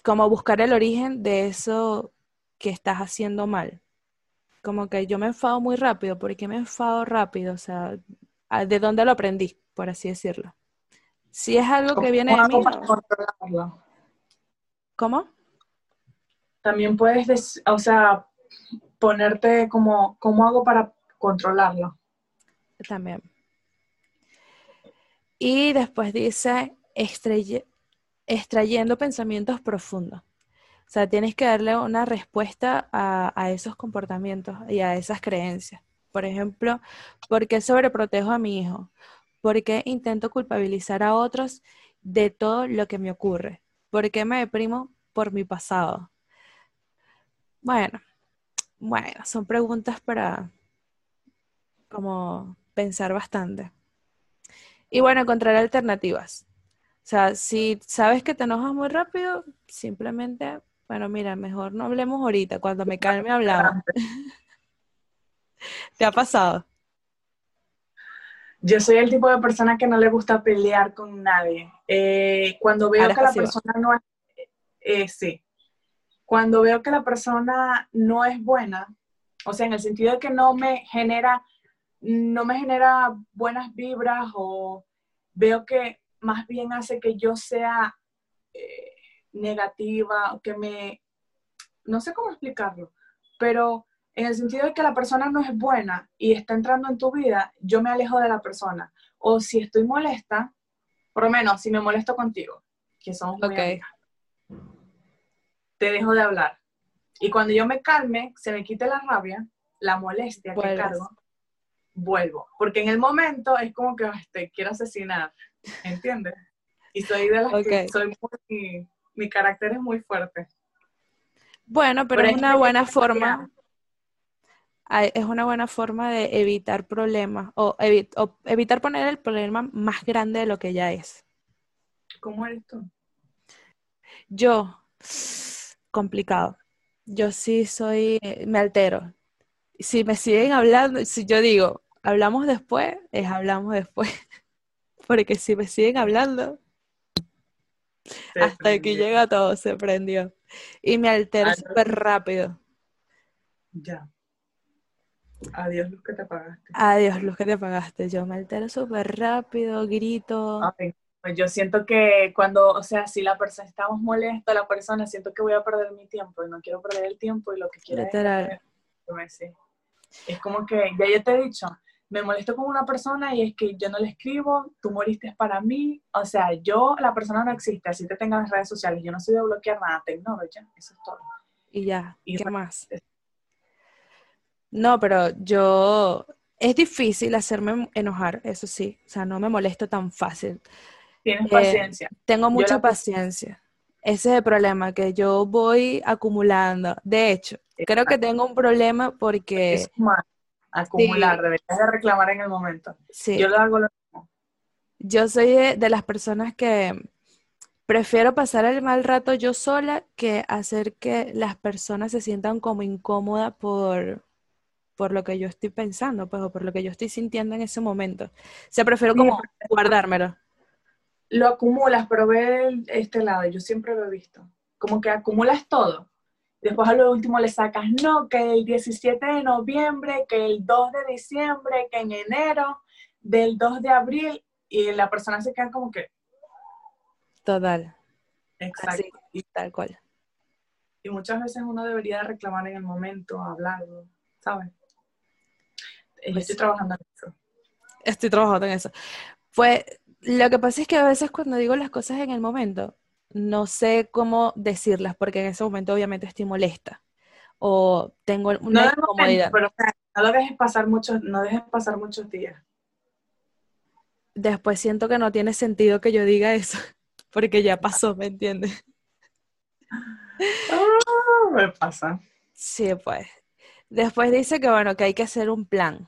como buscar el origen de eso que estás haciendo mal. Como que yo me enfado muy rápido. ¿Por qué me enfado rápido? O sea, ¿a- ¿de dónde lo aprendí? Por así decirlo. Si es algo que ¿Cómo viene de mí, hago para no. controlarlo? ¿Cómo? También puedes, des- o sea, ponerte como, ¿cómo hago para controlarlo? También. Y después dice, extraye- extrayendo pensamientos profundos. O sea, tienes que darle una respuesta a, esos comportamientos y a esas creencias. Por ejemplo, ¿por qué sobreprotejo a mi hijo? ¿Por qué intento culpabilizar a otros de todo lo que me ocurre? ¿Por qué me deprimo por mi pasado? Bueno, bueno, son preguntas para como pensar bastante. Y bueno, encontrar alternativas. O sea, si sabes que te enojas muy rápido, simplemente, bueno, mira, mejor no hablemos ahorita, cuando me calme hablamos. *laughs* ¿Te ha pasado? Yo soy el tipo de persona que no le gusta pelear con nadie. Eh, cuando veo Ahora que la pasiva. persona no es, eh, sí, cuando veo que la persona no es buena, o sea, en el sentido de que no me genera, no me genera buenas vibras o veo que más bien hace que yo sea eh, negativa que me, no sé cómo explicarlo, pero en el sentido de que la persona no es buena y está entrando en tu vida, yo me alejo de la persona. O si estoy molesta, por lo menos si me molesto contigo, que somos muy amigas, te dejo de hablar. Y cuando yo me calme, se me quite la rabia, la molestia que cargo, vuelvo. Porque en el momento es como que "Ay, te quiero asesinar, ¿entiendes? Y soy de las que soy muy, mi carácter es muy fuerte. Bueno, pero Pero es una buena forma, es una buena forma de evitar problemas o, evi- o evitar poner el problema más grande de lo que ya es. ¿Cómo eres tú? Yo, complicado. Yo sí soy, me altero. Si me siguen hablando, si yo digo, hablamos después, es hablamos después. *laughs* Porque si me siguen hablando, Hasta aquí llega todo, se prendió. Y me altero no. súper rápido. Ya. Adiós, luz que te apagaste. Adiós, luz que te apagaste. Yo me altero súper rápido, grito. Pues yo siento que cuando, o sea, si la persona estamos molesta, la persona, siento que voy a perder mi tiempo y no quiero perder el tiempo y lo que quiero Literal. es sí. Es como que, ya yo te he dicho, me molesto con una persona y es que yo no le escribo, tú moriste para mí, o sea, yo, la persona no existe, así te tengo en las redes sociales, yo no soy de bloquear nada, te ignoro ya, eso es todo. Y ya, Y ¿qué más? No, pero yo, es difícil hacerme enojar, eso sí. O sea, no me molesto tan fácil. Tienes Eh, paciencia. Tengo mucha la- paciencia. Ese es el problema, que yo voy acumulando. De hecho, creo que tengo un problema porque, Es humano, acumular, deberías de reclamar en el momento. sí, Yo lo hago lo mismo. yo soy de, de las personas que prefiero pasar el mal rato yo sola que hacer que las personas se sientan como incómodas por, por lo que yo estoy pensando, pues, o por lo que yo estoy sintiendo en ese momento. O sea, prefiero Sí, como guardármelo. lo acumulas, pero ve este lado, yo siempre lo he visto. Como que acumulas todo Después a lo último le sacas, no, que el 17 de noviembre, que el 2 de diciembre, que en enero, del 2 de abril, y la persona se queda como que... Total. Exacto. y tal cual. Y muchas veces uno debería reclamar en el momento, hablarlo, ¿sabes? Yo Pues estoy trabajando en eso. Estoy trabajando en eso. Pues lo que pasa es que a veces cuando digo las cosas en el momento, no sé cómo decirlas, porque en ese momento obviamente estoy molesta o tengo No una de momento, incomodidad. pero o sea, no lo dejes pasar muchos, no dejes pasar muchos días. Después siento que no tiene sentido que yo diga eso, *laughs* porque ya pasó, ¿me entiendes? Ah, me pasa. Sí, pues. Después dice que bueno, que hay que hacer un plan.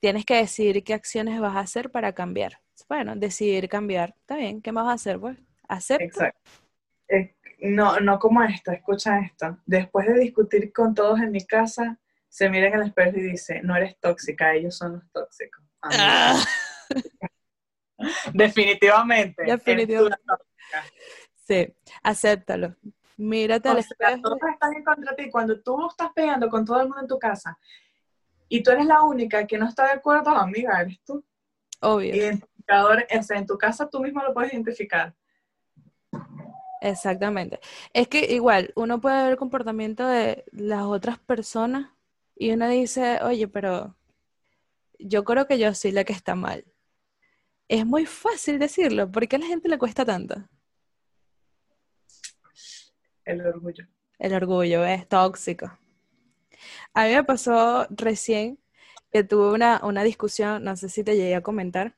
Tienes que decidir qué acciones vas a hacer para cambiar. Bueno, decidir cambiar. Está bien, ¿qué más vas a hacer? Pues, acepto. Exacto. Eh, no, no como esto, escucha esto. Después de discutir con todos en mi casa, se mira en el espejo y dice, no eres tóxica, ellos son los tóxicos. Amiga. Ah. *laughs* Definitivamente. *laughs* Definitivamente. Sí, acéptalo. Mírate al O sea, espejo. todos están en contra de ti. Cuando tú estás peleando con todo el mundo en tu casa y tú eres la única que no está de acuerdo, amiga, eres tú. Obvio, Identificador, o sea, en tu casa tú mismo lo puedes identificar. Exactamente. Es que igual, uno puede ver el comportamiento de las otras personas y uno dice, oye, pero yo creo que yo soy la que está mal. Es muy fácil decirlo, ¿por qué a la gente le cuesta tanto? El orgullo. El orgullo es tóxico. A mí me pasó recién que tuve una, una discusión, no sé si te llegué a comentar,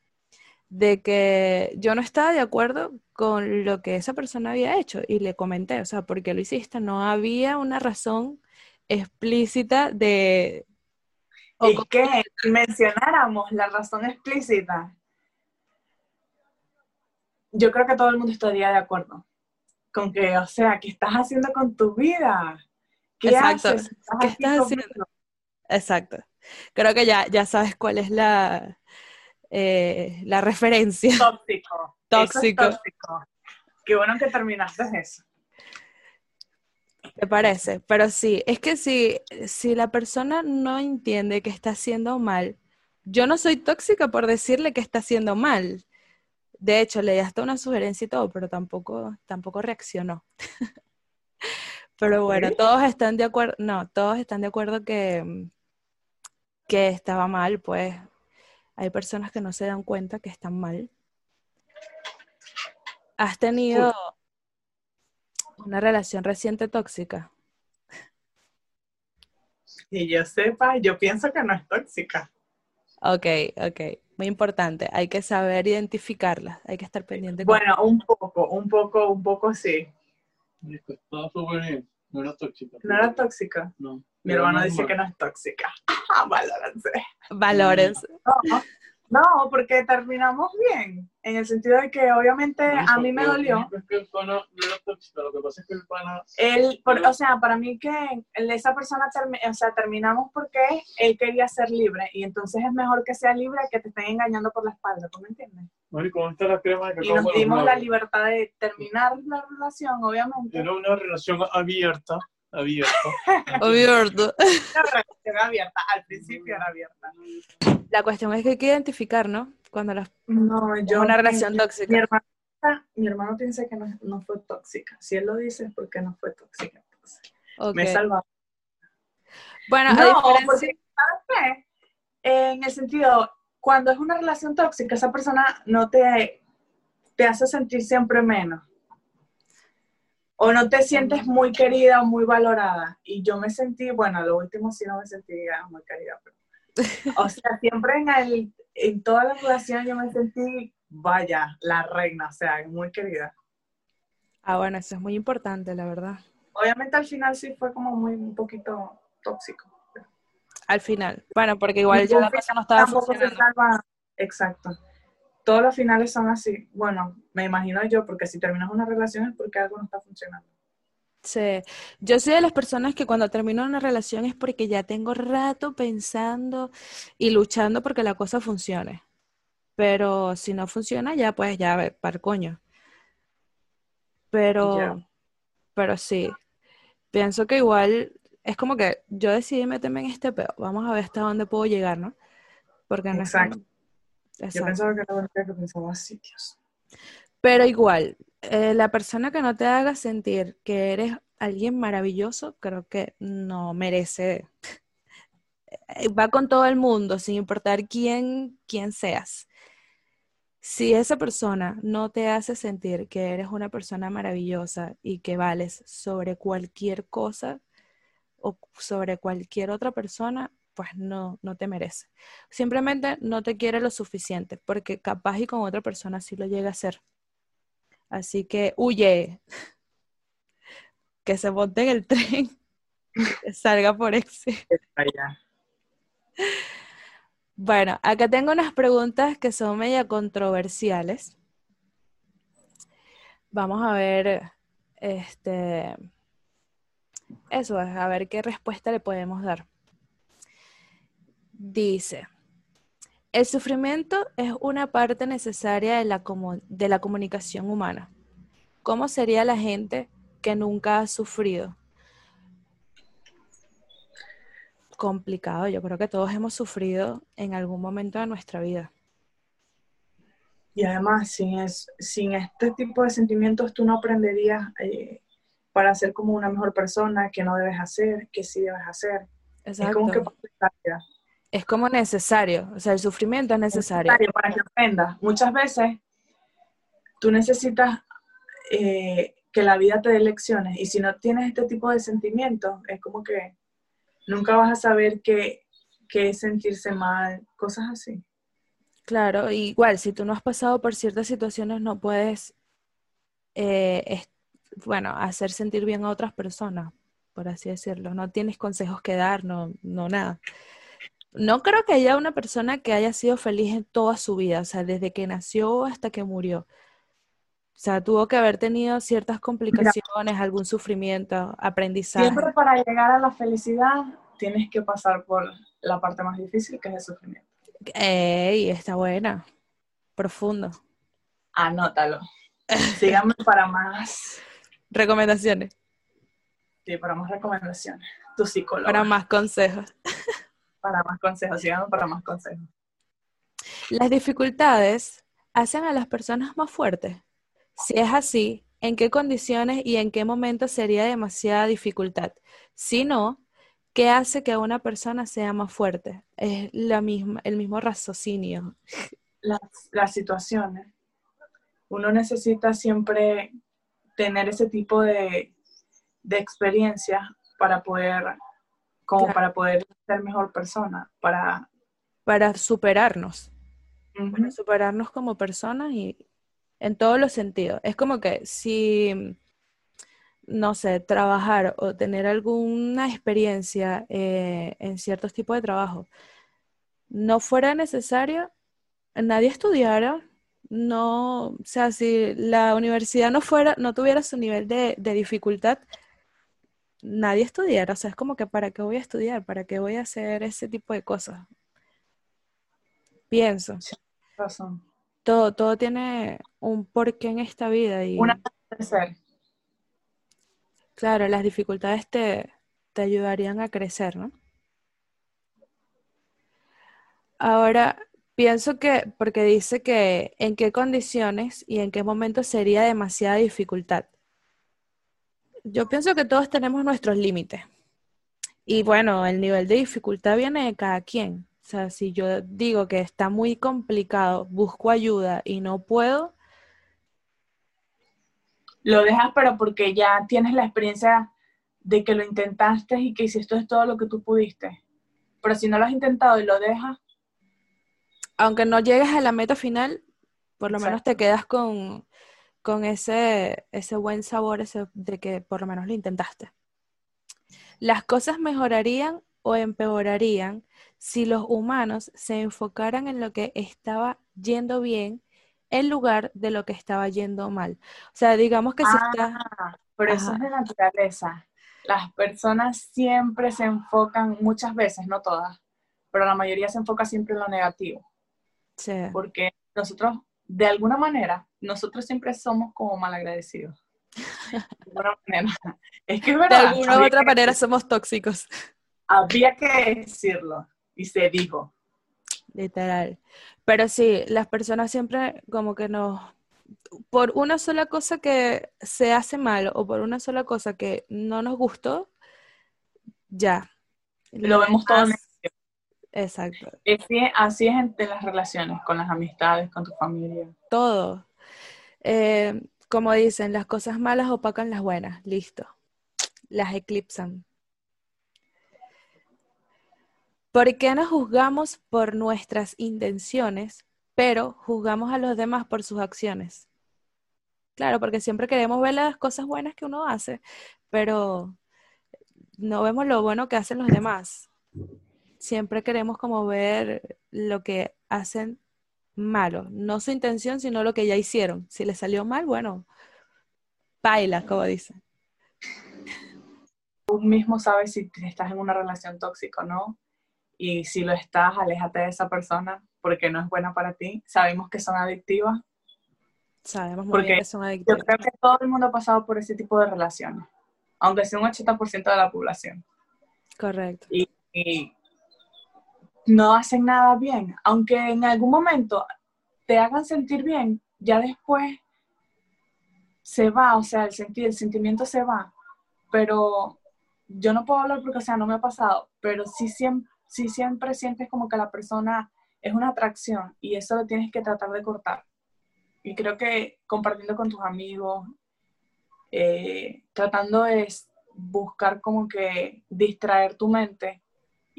de que yo no estaba de acuerdo con lo que esa persona había hecho y le comenté, o sea, ¿por qué lo hiciste? No había una razón explícita de... o y que mencionáramos la razón explícita, yo creo que todo el mundo estaría de acuerdo con que, o sea, ¿qué estás haciendo con tu vida? ¿Qué Exacto. haces? ¿Estás ¿Qué estás conmigo? haciendo? Exacto. Creo que ya, ya sabes cuál es la, eh, la referencia. Tóxico. *laughs* Es Tóxico. tóxico. Qué bueno que terminaste eso. ¿Te parece? Pero sí, es que si, si la persona no entiende que está haciendo mal, yo no soy tóxica por decirle que está haciendo mal. De hecho, le di hasta una sugerencia y todo, pero tampoco, tampoco reaccionó. *laughs* Pero bueno, todos están de acuerdo, no, todos están de acuerdo que, que estaba mal, pues hay personas que no se dan cuenta que están mal. ¿Has tenido una relación reciente tóxica? Y yo sepa, yo pienso que no es tóxica. Ok, ok. Muy importante. Hay que saber identificarlas. Hay que estar pendiente. con- Bueno, un poco, un poco, un poco sí. Listo, Estaba súper bien. No era tóxica. No era tóxica. No. Mi normal. dice que no es tóxica. *laughs* Ah, Valórense. Valores. No, no, porque terminamos bien. En el sentido de que obviamente a mí me dolió. Es que el pana no era tóxica. Lo que pasa es que el pana. Él, por- o sea, para mí que esa persona, termi- o sea, terminamos porque él quería ser libre y entonces es mejor que sea libre que te estén engañando por la espalda, ¿tú me entiendes? Marico, ¿dónde está la crema de Y nos dimos la libertad de terminar la relación, obviamente. Era una relación abierta. Abierta. Abierto. *laughs* Una relación *laughs* abierta, al principio era abierta. La cuestión es que hay que identificar, ¿no? Cuando las, No, yo una relación mi, tóxica. hermano, mi hermano piensa que no, no fue tóxica. Si él lo dice es porque no fue tóxica. entonces. Ok. Me salva. Bueno, a No, diferencia- porque, ¿sabes qué? En el sentido, cuando es una relación tóxica, esa persona no te, te hace sentir siempre menos. O no te sientes muy querida o muy valorada. Y yo me sentí, bueno, lo último sí no me sentí ah, muy querida. Pero, o sea, siempre en, el, en toda la relación yo me sentí, vaya, la reina, o sea, muy querida. Ah, bueno, eso es muy importante, la verdad. Obviamente al final sí fue como muy un poquito tóxico. Al final. Bueno, porque igual ya la cosa no estaba tampoco se funcionando. Exacto. Todos los finales son así. Bueno, me imagino yo, porque si terminas una relación es porque algo no está funcionando. Sí. Yo soy de las personas que cuando termino una relación es porque ya tengo rato pensando y luchando porque la cosa funcione. Pero si no funciona, ya pues ya para el coño. Pero, pero sí. pienso que igual es como que yo decidí meterme en este peo. Vamos a ver hasta dónde puedo llegar, ¿no? Porque no es Exacto. Yo pensaba que era la única que pensaba así, Dios. Pero igual, eh, la persona que no te haga sentir que eres alguien maravilloso, creo que no merece. eh, Va con todo el mundo, sin importar quién, quién seas. Si esa persona no te hace sentir que eres una persona maravillosa y que vales sobre cualquier cosa o sobre cualquier otra persona, pues no, no te merece. Simplemente no te quiere lo suficiente, porque capaz y con otra persona sí lo llega a hacer. Así que huye, *laughs* que se monte en el *laughs* tren, que salga por. Allá. Bueno, acá tengo unas preguntas que son media controversiales. Vamos a ver, este, eso es, a ver qué respuesta le podemos dar. Dice, el sufrimiento es una parte necesaria de la, de la comunicación humana. ¿Cómo sería la gente que nunca ha sufrido? Complicado, yo creo que todos hemos sufrido en algún momento de nuestra vida. Y además, sin, es- sin este tipo de sentimientos, tú no aprenderías eh, para ser como una mejor persona, que no debes hacer, que sí debes hacer. Es como que Es como necesario, o sea, el sufrimiento es necesario. necesario para que aprendas. Muchas veces tú necesitas eh, que la vida te dé lecciones y si no tienes este tipo de sentimientos, es como que nunca vas a saber qué, qué es sentirse mal, cosas así. Claro, igual, si tú no has pasado por ciertas situaciones, no puedes, eh, bueno, hacer sentir bien a otras personas, por así decirlo. No tienes consejos que dar, no, no nada. No creo que haya una persona que haya sido feliz en toda su vida, o sea, desde que nació hasta que murió. O sea, tuvo que haber tenido ciertas complicaciones, algún sufrimiento, aprendizaje. Siempre para llegar a la felicidad tienes que pasar por la parte más difícil, que es el sufrimiento. Ey, está buena. Profundo. Anótalo. Síganme para más, *laughs* Recomendaciones sí, para más recomendaciones. Tu psicólogo. para más consejos. Para más consejos. Síganme para más consejos. Las dificultades hacen a las personas más fuertes. Si es así, ¿en qué condiciones y en qué momento sería demasiada dificultad? Si no, ¿qué hace que una persona sea más fuerte? Es la misma, el mismo raciocinio. las, las situaciones. Uno necesita siempre tener ese tipo de, de experiencia para poder, como Claro. para poder ser mejor persona, para... Para superarnos, para superarnos como personas y en todos los sentidos. Es como que si, no sé, trabajar o tener alguna experiencia eh, en ciertos tipos de trabajo no fuera necesario, nadie estudiara, no, o sea, si la universidad no fuera, no tuviera su nivel de, de dificultad, nadie estudiara. O sea, es como que ¿para qué voy a estudiar? ¿Para qué voy a hacer ese tipo de cosas? Pienso. razón. Todo, todo tiene un porqué en esta vida y Una de ser. claro, las dificultades te, te ayudarían a crecer, ¿no? Ahora, pienso que, porque dice que en qué condiciones y en qué momento sería demasiada dificultad. Yo pienso que todos tenemos nuestros límites. Y bueno, el nivel de dificultad viene de cada quien. O sea, si yo digo que está muy complicado, busco ayuda y no puedo, Lo dejas, pero porque ya tienes la experiencia de que lo intentaste y que hiciste todo lo que tú pudiste. Pero si no lo has intentado y lo dejas, aunque no llegues a la meta final, por lo menos te quedas con, con ese, ese buen sabor ese de que por lo menos lo intentaste. Las cosas mejorarían o empeorarían si los humanos se enfocaran en lo que estaba yendo bien en lugar de lo que estaba yendo mal. O sea, digamos que si está... Ah, pero eso es de naturaleza. Las personas siempre se enfocan, muchas veces, no todas, pero la mayoría se enfoca siempre en lo negativo, Sí, porque nosotros, de alguna manera, nosotros siempre somos como malagradecidos. De alguna manera. *laughs* Es que es De verdad. alguna u otra manera somos tóxicos. Había que decirlo. Y se dijo. Literal. Pero sí, las personas siempre como que nos, por una sola cosa que se hace mal o por una sola cosa que no nos gustó, ya. Lo vemos todo Exacto. Así, así es en en las relaciones, con las amistades, con tu familia. Todo. Eh, como dicen, las cosas malas opacan las buenas. Listo. Las eclipsan. ¿Por qué nos juzgamos por nuestras intenciones, pero juzgamos a los demás por sus acciones? Claro, porque siempre queremos ver las cosas buenas que uno hace, pero no vemos lo bueno que hacen los demás. Siempre queremos como ver lo que hacen malo, no su intención, sino lo que ya hicieron. Si les salió mal, bueno, baila, como dicen. Tú mismo sabes si estás en una relación tóxica o no. Y si lo estás, aléjate de esa persona porque no es buena para ti. Sabemos que son adictivas. Sabemos muy Porque bien que son Yo adictivas. creo que todo el mundo ha pasado por ese tipo de relaciones, aunque sea un 80% de la población. Correcto. y no hacen nada bien, aunque en algún momento te hagan sentir bien, ya después se va, o sea, el sentir, el sentimiento se va, pero yo no puedo hablar porque, o sea, no me ha pasado, pero sí siempre, sí siempre sientes como que la persona es una atracción y eso lo tienes que tratar de cortar. Y creo que compartiendo con tus amigos, eh, tratando de buscar como que distraer tu mente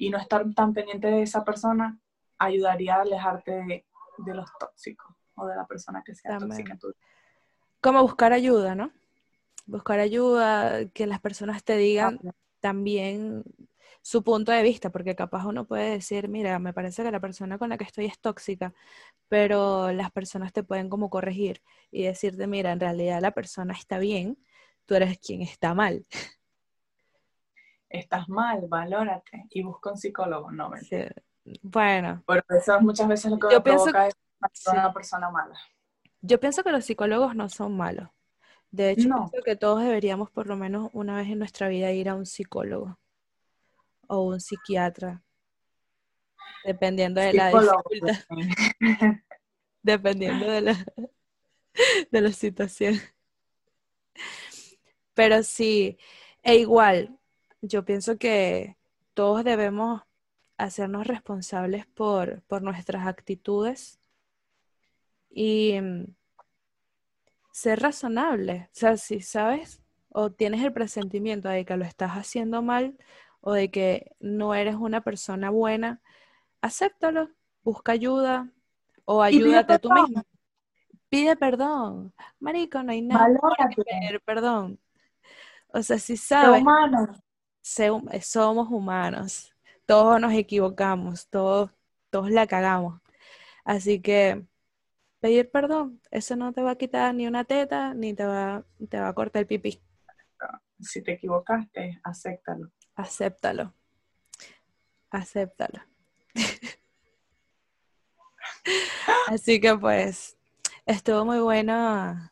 y no estar tan pendiente de esa persona, ayudaría a alejarte de, de los tóxicos o de la persona que sea También. tóxica. Como buscar ayuda, ¿no? Buscar ayuda, que las personas te digan también su punto de vista, porque capaz uno puede decir, mira, me parece que la persona con la que estoy es tóxica, pero las personas te pueden como corregir y decirte, mira, en realidad la persona está bien, tú eres quien está mal. *laughs* Estás mal, valórate y busca un psicólogo. No. Sí. Bueno, Porque eso es muchas veces lo que Yo me pienso provoca es sí. una persona mala. yo pienso que los psicólogos no son malos. De hecho, No. pienso que todos deberíamos por lo menos una vez en nuestra vida ir a un psicólogo o un psiquiatra, dependiendo de la Psicólogo, dificultad. pues, *laughs* dependiendo de la, de la situación. Pero sí, e igual, yo pienso que todos debemos hacernos responsables por, por nuestras actitudes y mm, ser razonables. O sea, si sabes o tienes el presentimiento de que lo estás haciendo mal o de que no eres una persona buena, acéptalo, busca ayuda o ayúdate tú mismo. Pide perdón. Marico, no hay nada que pedir perdón. O sea, si sabes, humano. Hum- somos humanos. Todos nos equivocamos, todos, todos la cagamos. Así que pedir perdón, eso no te va a quitar ni una teta, ni te va, te va a cortar el pipí. Si te equivocaste, acéptalo. Acéptalo. Acéptalo. *laughs* Así que pues, estuvo muy bueno.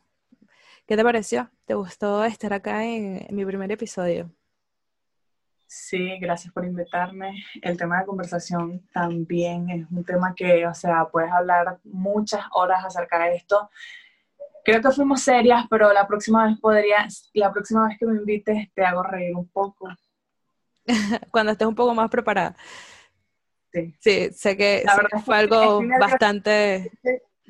¿Qué te pareció? ¿Te gustó estar acá en, en mi primer episodio? Sí, gracias por invitarme. El tema de conversación también es un tema que, o sea, puedes hablar muchas horas acerca de esto. Creo que fuimos serias, pero la próxima vez podría, la próxima vez que me invites te hago reír un poco. *laughs* Cuando estés un poco más preparada. Sí. Sí, sé que, La sé verdad que fue algo bastante...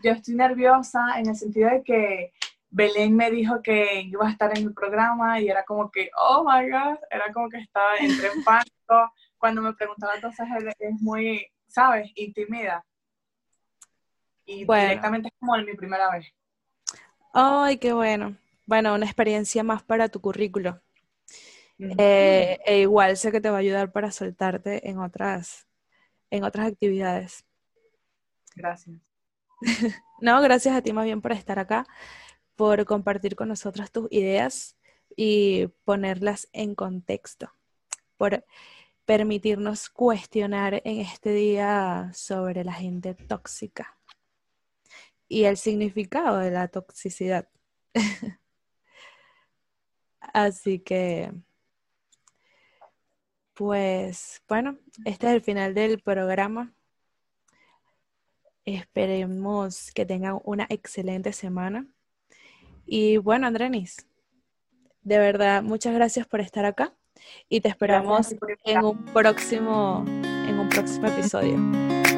Yo estoy nerviosa en el sentido de que Belén me dijo que iba a estar en el programa y era como que, oh my God, era como que estaba entre en pánico. Cuando me preguntaba él es muy, ¿sabes? Y tímida. Y Bueno. directamente es como en mi primera vez. Ay, qué bueno. Bueno, una experiencia más para tu currículo. Eh, e igual sé que te va a ayudar para soltarte en otras, en otras actividades. Gracias. *laughs* No, gracias a ti más bien por estar acá, por compartir con nosotras tus ideas y ponerlas en contexto, por permitirnos cuestionar en este día sobre la gente tóxica y el significado de la toxicidad. *laughs* Así que, pues, bueno, este es el final del programa. Esperemos que tengan una excelente semana. Y bueno, Andrenis, de verdad, muchas gracias por estar acá y te esperamos en un próximo en un próximo episodio.